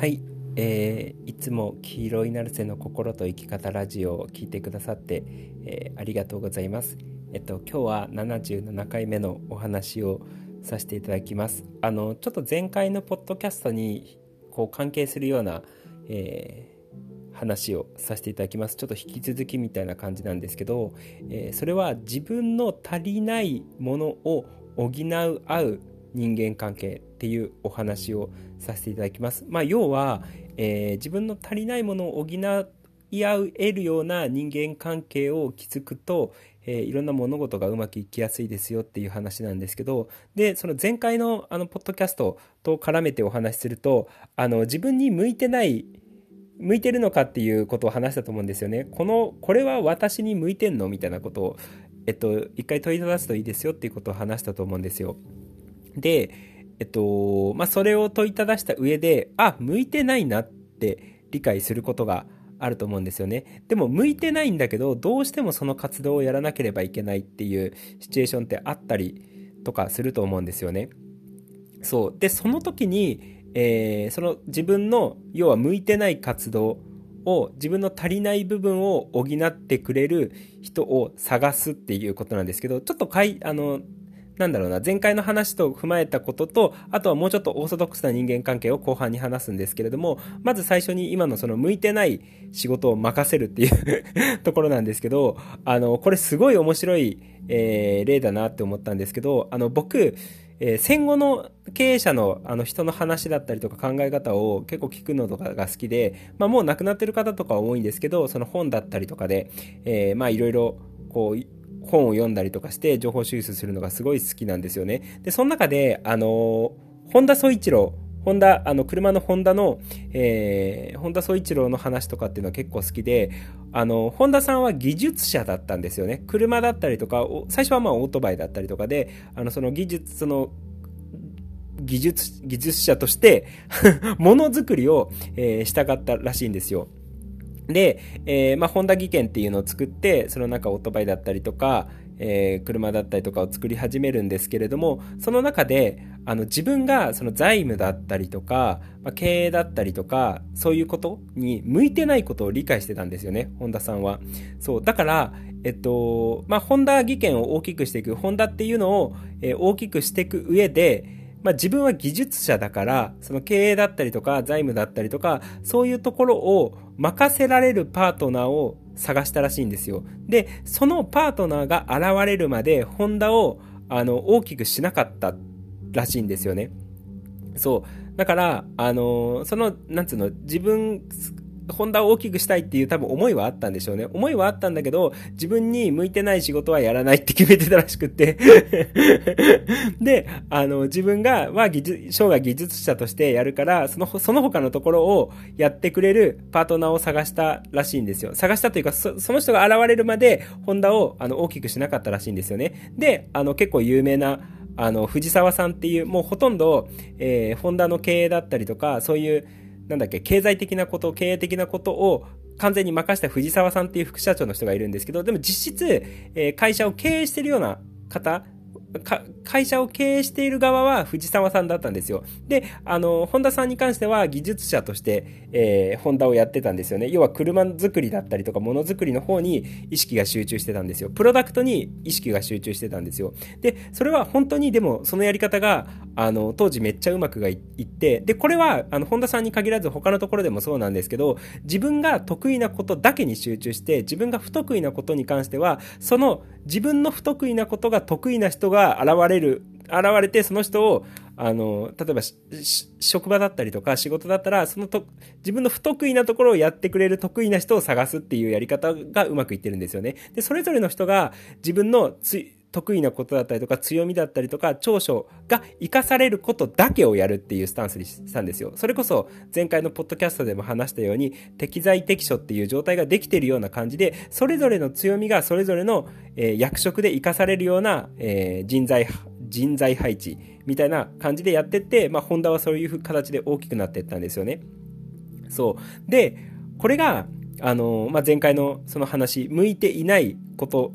はい、えー、いつも黄色いナルセの心と生き方ラジオを聞いてくださって、えー、ありがとうございます。えっと今日は77回目のお話をさせていただきます。あのちょっと前回のポッドキャストにこう関係するような、えー、話をさせていただきます。ちょっと引き続きみたいな感じなんですけど、えー、それは自分の足りないものを補う合う人間関係っていうお話をさせていただきます。まあ、要は、えー、自分の足りないものを補い合えるような人間関係を築くと、えー、いろんな物事がうまくいきやすいですよっていう話なんですけどでその前回のあのポッドキャストと絡めてお話しするとあの自分に向いてない向いてるのかっていうことを話したと思うんですよね。このこれは私に向いてんのみたいなことを、えっと、一回問いただすといいですよっていうことを話したと思うんですよ。で、えっと、まあ、それを問いただした上で、あ、向いてないなって理解することがあると思うんですよね。でも、向いてないんだけど、どうしてもその活動をやらなければいけないっていうシチュエーションってあったりとかすると思うんですよね。そう。で、その時に、えー、その自分の、要は向いてない活動を、自分の足りない部分を補ってくれる人を探すっていうことなんですけど、ちょっとかい、あの、なんだろうな、前回の話と踏まえたことと、あとはもうちょっとオーソドックスな人間関係を後半に話すんですけれども、まず最初に今のその向いてない仕事を任せるっていう ところなんですけど、あの、これすごい面白い、えー、例だなって思ったんですけど、あの、僕、えー、戦後の経営者のあの人の話だったりとか考え方を結構聞くのとかが好きで、まあ、もう亡くなってる方とかは多いんですけど、その本だったりとかで、えー、まあいろいろこう、本を読んだりとかして情報収集するのがすごい好きなんですよね。で、その中で、あの、本田宗一郎、ホンダ、あの、車のホンダの、えー、ホンダ宗一郎の話とかっていうのは結構好きで、あの、ホンダさんは技術者だったんですよね。車だったりとか、最初はまあオートバイだったりとかで、あの、その技術、その、技術、技術者として ものづくりを、えー、したかったらしいんですよ。で、えー、まあ、ホンダ技研っていうのを作って、その中オートバイだったりとか、えー、車だったりとかを作り始めるんですけれども、その中で、あの、自分がその財務だったりとか、まあ、経営だったりとか、そういうことに向いてないことを理解してたんですよね、本田さんは。そう、だから、えっと、まあ、ホンダ技研を大きくしていく、ホンダっていうのを、えー、大きくしていく上で、まあ、自分は技術者だから、その経営だったりとか財務だったりとか、そういうところを任せられるパートナーを探したらしいんですよ。で、そのパートナーが現れるまで、ホンダをあの大きくしなかったらしいんですよね。そう。だから、あのその、なんつうの、自分ホンダを大きくしたいっていう多分思いはあったんでしょうね。思いはあったんだけど、自分に向いてない仕事はやらないって決めてたらしくって で、あの、自分が、は技術、生涯技術者としてやるから、その、その他のところをやってくれるパートナーを探したらしいんですよ。探したというか、その人が現れるまで、ホンダを、あの、大きくしなかったらしいんですよね。で、あの、結構有名な、あの、藤沢さんっていう、もうほとんど、えー、ホンダの経営だったりとか、そういう、なんだっけ、経済的なこと、経営的なことを完全に任した藤沢さんっていう副社長の人がいるんですけど、でも実質、えー、会社を経営してるような方会社を経営している側は藤沢さんだったんですよ。で、あの、本田さんに関しては技術者として、えー、ホンダをやってたんですよね。要は車作りだったりとか、ものづくりの方に意識が集中してたんですよ。プロダクトに意識が集中してたんですよ。で、それは本当にでも、そのやり方が、あの、当時めっちゃうまくがいって、で、これは、あの、本田さんに限らず他のところでもそうなんですけど、自分が得意なことだけに集中して、自分が不得意なことに関しては、その自分の不得意なことが得意な人が現れる、現れてその人を、あの、例えば職場だったりとか仕事だったら、そのと、自分の不得意なところをやってくれる得意な人を探すっていうやり方がうまくいってるんですよね。で、それぞれの人が自分のつい、得意なことだったりとか強みだったりとか長所が活かされることだけをやるっていうスタンスにしたんですよ。それこそ前回のポッドキャストでも話したように適材適所っていう状態ができているような感じでそれぞれの強みがそれぞれの、えー、役職で活かされるような、えー、人材人材配置みたいな感じでやってって、まあ、ホンダはそういう形で大きくなっていったんですよね。そう。で、これが、あの、まあ、前回のその話、向いていないこと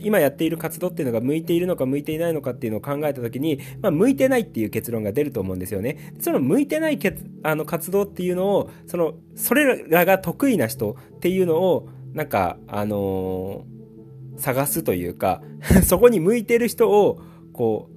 今やっている活動っていうのが向いているのか向いていないのかっていうのを考えた時に、まあ、向いてないっていう結論が出ると思うんですよね。その向いてないけあの活動っていうのをそのそれらが得意な人っていうのをなんかあのー、探すというか そこに向いてる人をこう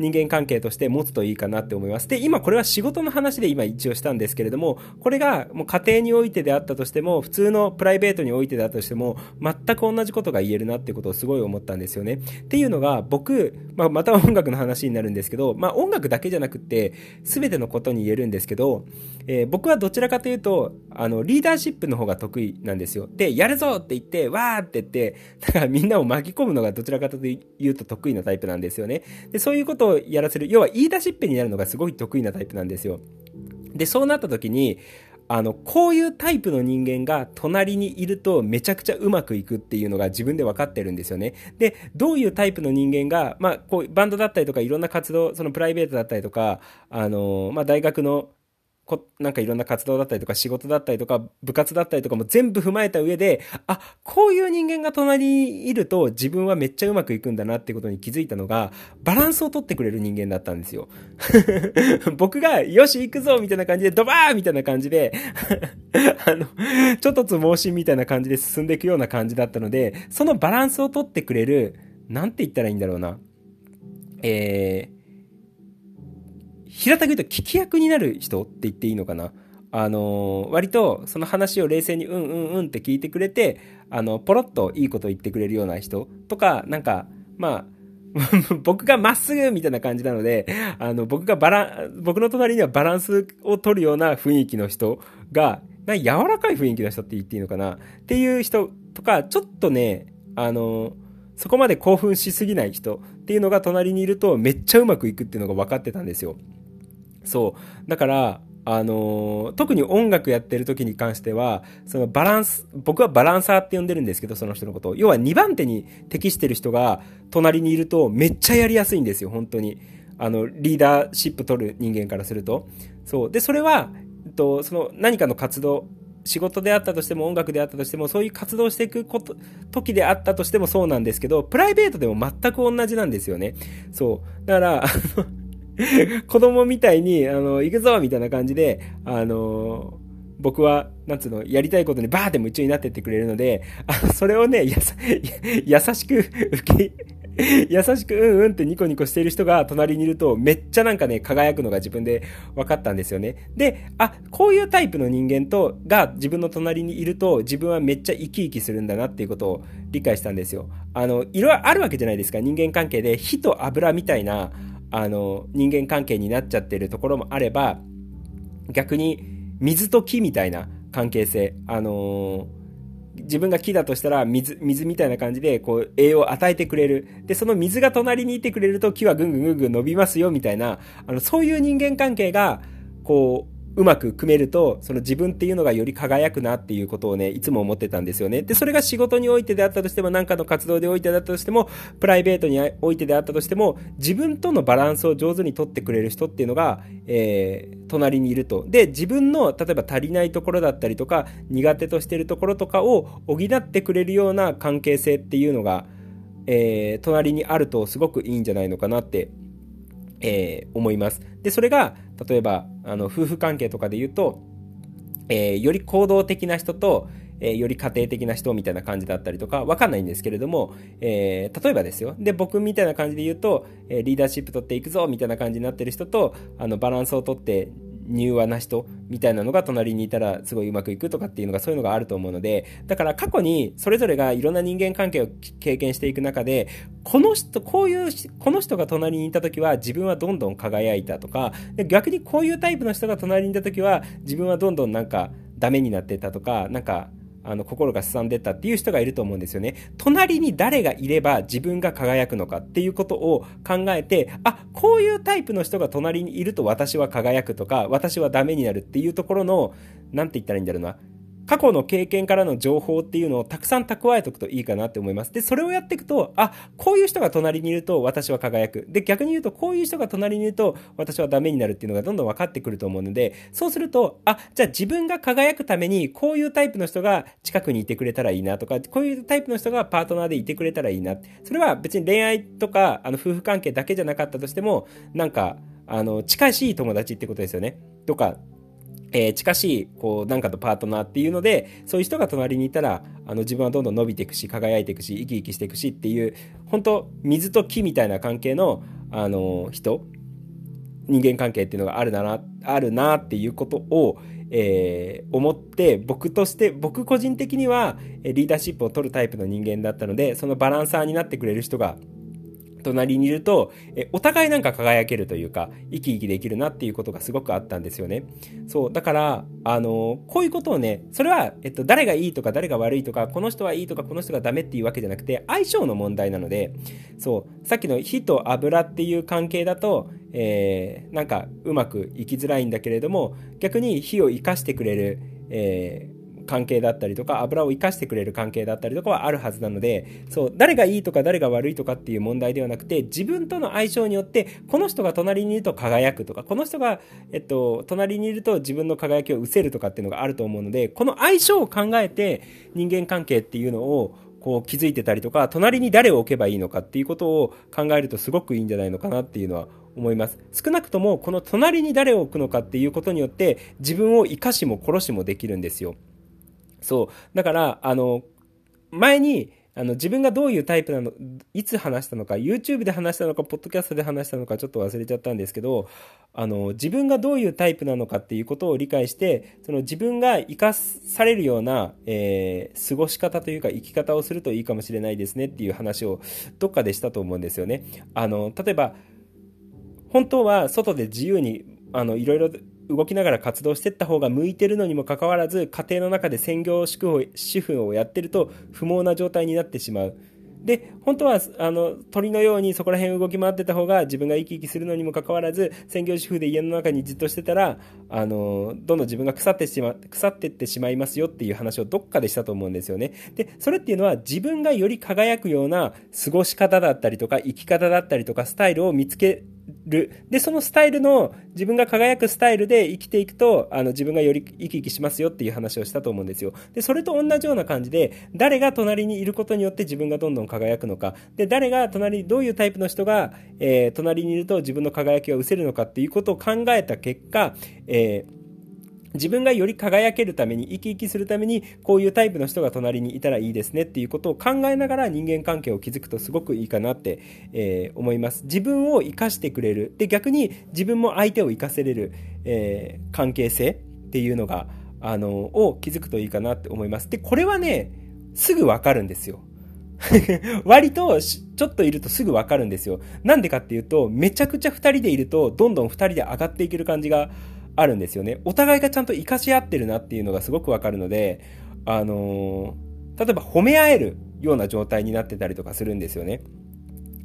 人間関係として持つといいかなって思います。で、今これは仕事の話で今一応したんですけれども、これがもう家庭においてであったとしても、普通のプライベートにおいてであったとしても、全く同じことが言えるなってことをすごい思ったんですよね。っていうのが、僕、まあ、また音楽の話になるんですけど、まあ、音楽だけじゃなくて、全てのことに言えるんですけど、えー、僕はどちらかというと、あの、リーダーシップの方が得意なんですよ。で、やるぞって言って、わーって言って、だからみんなを巻き込むのがどちらかというと得意なタイプなんですよね。で、そういうことをやらせる、要は言い出しっぺになるのがすごい得意なタイプなんですよ。で、そうなった時に、あの、こういうタイプの人間が隣にいるとめちゃくちゃうまくいくっていうのが自分で分かってるんですよね。で、どういうタイプの人間が、まあ、こう、バンドだったりとかいろんな活動、そのプライベートだったりとか、あの、まあ、大学のこなんかいろんな活動だったりとか仕事だったりとか部活だったりとかも全部踏まえた上で、あ、こういう人間が隣にいると自分はめっちゃうまくいくんだなってことに気づいたのが、バランスを取ってくれる人間だったんですよ。僕が、よし行くぞみたいな感じで、ドバーみたいな感じで あの、ちょっとつ盲信みたいな感じで進んでいくような感じだったので、そのバランスを取ってくれる、なんて言ったらいいんだろうな。えー、平たく言うと聞き役になる人って言っていいのかな？あのー、割とその話を冷静にうんうんうんって聞いてくれて、あの、ポロッといいこと言ってくれるような人とか、なんか、まあ、僕がまっすぐみたいな感じなので、あの、僕がバラ、僕の隣にはバランスを取るような雰囲気の人が、な柔らかい雰囲気の人って言っていいのかな？っていう人とか、ちょっとね、あの、そこまで興奮しすぎない人っていうのが隣にいるとめっちゃうまくいくっていうのが分かってたんですよ。そう。だから、あのー、特に音楽やってる時に関しては、そのバランス、僕はバランサーって呼んでるんですけど、その人のことを。要は2番手に適してる人が隣にいるとめっちゃやりやすいんですよ、本当に。あの、リーダーシップ取る人間からすると。そう。で、それは、えっと、その何かの活動、仕事であったとしても音楽であったとしてもそういう活動していくこと時であったとしてもそうなんですけどプライベートでも全く同じなんですよねそうだから 子供みたいに、あの、行くぞみたいな感じで、あの、僕は、なんつうの、やりたいことにバーって夢中になってってくれるので、あそれをね、やさ、優しく受け、優しくうんうんってニコニコしている人が隣にいるとめっちゃなんかね、輝くのが自分で分かったんですよね。で、あ、こういうタイプの人間と、が自分の隣にいると自分はめっちゃ生き生きするんだなっていうことを理解したんですよ。あの、いろいろあるわけじゃないですか。人間関係で火と油みたいな、あの、人間関係になっちゃってるところもあれば、逆に水と木みたいな関係性、あの自分が木だとしたら水、水みたいな感じで、こう、栄養を与えてくれる。で、その水が隣にいてくれると木はぐんぐんぐんぐん伸びますよ、みたいな、あの、そういう人間関係が、こう、うまく組めると、その自分っていうのがより輝くなっていうことをね、いつも思ってたんですよね。で、それが仕事においてであったとしても、何かの活動でおいてであったとしても、プライベートにおいてであったとしても、自分とのバランスを上手にとってくれる人っていうのが、えー、隣にいると。で、自分の、例えば足りないところだったりとか、苦手としてるところとかを補ってくれるような関係性っていうのが、えー、隣にあるとすごくいいんじゃないのかなってえー、思います。で、それが、例えば、あの、夫婦関係とかで言うと、えー、より行動的な人と、えー、より家庭的な人みたいな感じだったりとか、わかんないんですけれども、えー、例えばですよ。で、僕みたいな感じで言うと、えリーダーシップ取っていくぞみたいな感じになってる人と、あの、バランスを取って柔和な人みたいなのが隣にいたらすごいうまくいくとかっていうのがそういうのがあると思うので、だから過去にそれぞれがいろんな人間関係を経験していく中で、この人、こういう、この人が隣にいた時は自分はどんどん輝いたとか、逆にこういうタイプの人が隣にいた時は自分はどんどんなんかダメになってたとか、なんかあの心がすさんでったっていう人がいると思うんですよね。隣に誰がいれば自分が輝くのかっていうことを考えて、あ、こういうタイプの人が隣にいると私は輝くとか、私はダメになるっていうところの、なんて言ったらいいんだろうな。過去の経験からの情報っていうのをたくさん蓄えておくといいかなって思います。で、それをやっていくと、あ、こういう人が隣にいると私は輝く。で、逆に言うと、こういう人が隣にいると私はダメになるっていうのがどんどん分かってくると思うので、そうすると、あ、じゃあ自分が輝くために、こういうタイプの人が近くにいてくれたらいいなとか、こういうタイプの人がパートナーでいてくれたらいいな。それは別に恋愛とか、あの、夫婦関係だけじゃなかったとしても、なんか、あの、近しい友達ってことですよね。とか、えー、近しい、こう、なんかとパートナーっていうので、そういう人が隣にいたら、あの、自分はどんどん伸びていくし、輝いていくし、生き生きしていくしっていう、本当水と木みたいな関係の、あの、人、人間関係っていうのがあるな、あるなっていうことを、えー、思って、僕として、僕個人的には、リーダーシップを取るタイプの人間だったので、そのバランサーになってくれる人が、隣にいると、えお互いなんか輝けるというか、生き生きできるなっていうことがすごくあったんですよね。そう。だから、あの、こういうことをね、それは、えっと、誰がいいとか誰が悪いとか、この人はいいとかこの人がダメっていうわけじゃなくて、相性の問題なので、そう。さっきの火と油っていう関係だと、えー、なんかうまくいきづらいんだけれども、逆に火を生かしてくれる、えー関係だったりとか油を生かしてくれる関係だったりとかはあるはずなのでそう誰がいいとか誰が悪いとかっていう問題ではなくて自分との相性によってこの人が隣にいると輝くとかこの人が、えっと、隣にいると自分の輝きを失せるとかっていうのがあると思うのでこの相性を考えて人間関係っていうのをこう気づいてたりとか隣に誰を置けばいいのかっていうことを考えるとすごくいいんじゃないのかなっていうのは思います。少なくともこの隣に誰を置くのかっていうことによって自分を生かしも殺しもできるんですよ。そう。だから、あの、前に、あの、自分がどういうタイプなの、いつ話したのか、YouTube で話したのか、ポッドキャストで話したのか、ちょっと忘れちゃったんですけど、あの、自分がどういうタイプなのかっていうことを理解して、その自分が生かされるような、えー、過ごし方というか生き方をするといいかもしれないですねっていう話をどっかでしたと思うんですよね。あの、例えば、本当は外で自由に、あの、いろいろ動きながら活動していった方が向いてるのにもかかわらず家庭の中で専業主婦をやってると不毛な状態になってしまう。で、本当は、あの、鳥のようにそこら辺動き回ってた方が自分が生き生きするのにもかかわらず、専業主婦で家の中にじっとしてたら、あの、どんどん自分が腐ってしま、腐ってってしまいますよっていう話をどっかでしたと思うんですよね。で、それっていうのは自分がより輝くような過ごし方だったりとか、生き方だったりとか、スタイルを見つける。で、そのスタイルの、自分が輝くスタイルで生きていくと、あの、自分がより生き生きしますよっていう話をしたと思うんですよ。で、それと同じような感じで、誰が隣にいることによって自分がどんどん輝くのか。で、誰が隣、どういうタイプの人が、えー、隣にいると自分の輝きが失せるのかっていうことを考えた結果、えー自分がより輝けるために、生き生きするために、こういうタイプの人が隣にいたらいいですねっていうことを考えながら人間関係を築くとすごくいいかなって、えー、思います。自分を生かしてくれる。で、逆に自分も相手を生かせれる、えー、関係性っていうのが、あの、を築くといいかなって思います。で、これはね、すぐわかるんですよ。割と、ちょっといるとすぐわかるんですよ。なんでかっていうと、めちゃくちゃ二人でいると、どんどん二人で上がっていける感じがあるんですよね。お互いがちゃんと活かし合ってるなっていうのがすごくわかるので、あのー、例えば褒め合えるような状態になってたりとかするんですよね。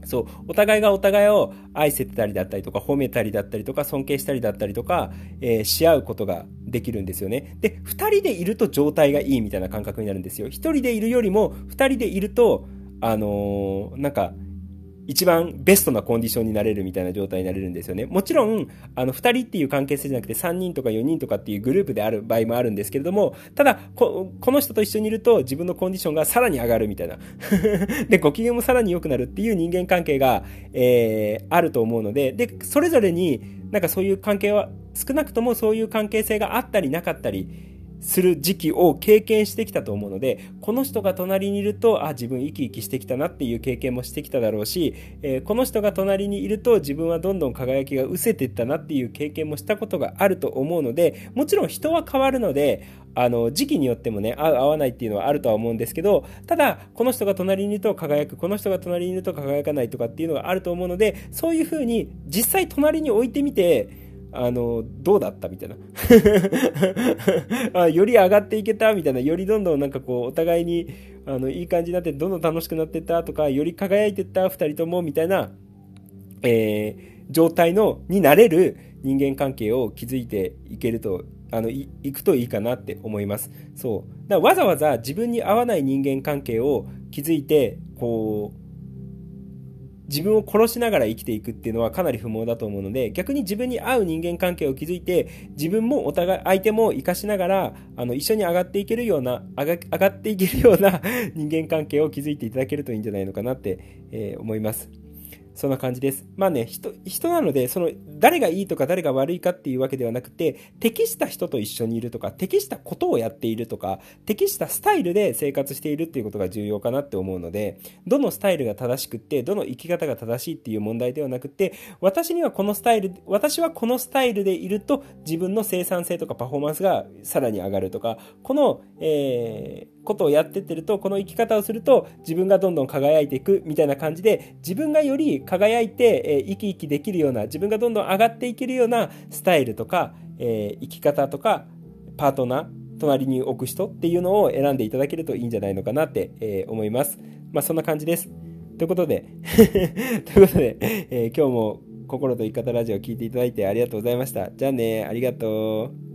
そう、お互いがお互いを愛せてたりだったりとか、褒めたりだったりとか、尊敬したりだったりとか、えー、し合うことができるんですよね。で、二人でいると状態がいいみたいな感覚になるんですよ。一人でいるよりも、二人でいると、あのー、なんか、一番ベストなコンディションになれるみたいな状態になれるんですよね。もちろん、あの、二人っていう関係性じゃなくて3人とか4人とかっていうグループである場合もあるんですけれども、ただ、ここの人と一緒にいると自分のコンディションがさらに上がるみたいな。で、ご機嫌もさらに良くなるっていう人間関係が、えー、あると思うので、で、それぞれになんかそういう関係は、少なくともそういう関係性があったりなかったり、する時期を経験してきたと思うので、この人が隣にいると、あ、自分生き生きしてきたなっていう経験もしてきただろうし、えー、この人が隣にいると自分はどんどん輝きが失せていったなっていう経験もしたことがあると思うので、もちろん人は変わるので、あの、時期によってもね、合う合わないっていうのはあるとは思うんですけど、ただ、この人が隣にいると輝く、この人が隣にいると輝かないとかっていうのがあると思うので、そういうふうに実際隣に置いてみて、あの、どうだったみたいな あ。より上がっていけたみたいな。よりどんどんなんかこう、お互いに、あの、いい感じになって、どんどん楽しくなってったとか、より輝いてった二人ともみたいな、え状態の、になれる人間関係を築いていけると、あの、い、いくといいかなって思います。そう。だわざわざ自分に合わない人間関係を築いて、こう、自分を殺しながら生きていくっていうのはかなり不毛だと思うので、逆に自分に合う人間関係を築いて、自分もお互い、相手も活かしながら、あの、一緒に上がっていけるような、上が上がっていけるような人間関係を築いていただけるといいんじゃないのかなって、えー、思います。そんな感じです。まあね、人、人なので、その、誰がいいとか誰が悪いかっていうわけではなくて、適した人と一緒にいるとか、適したことをやっているとか、適したスタイルで生活しているっていうことが重要かなって思うので、どのスタイルが正しくって、どの生き方が正しいっていう問題ではなくて、私にはこのスタイル、私はこのスタイルでいると、自分の生産性とかパフォーマンスがさらに上がるとか、この、えー、ことをやってってると、この生き方をすると自分がどんどん輝いていくみたいな感じで、自分がより輝いて、えー、生き生きできるような、自分がどんどん上がっていけるようなスタイルとか、えー、生き方とか、パートナー、隣に置く人っていうのを選んでいただけるといいんじゃないのかなって、えー、思います。まあそんな感じです。ということで ということで、えー、今日も心と生き方ラジオを聴いていただいてありがとうございました。じゃあね、ありがとう。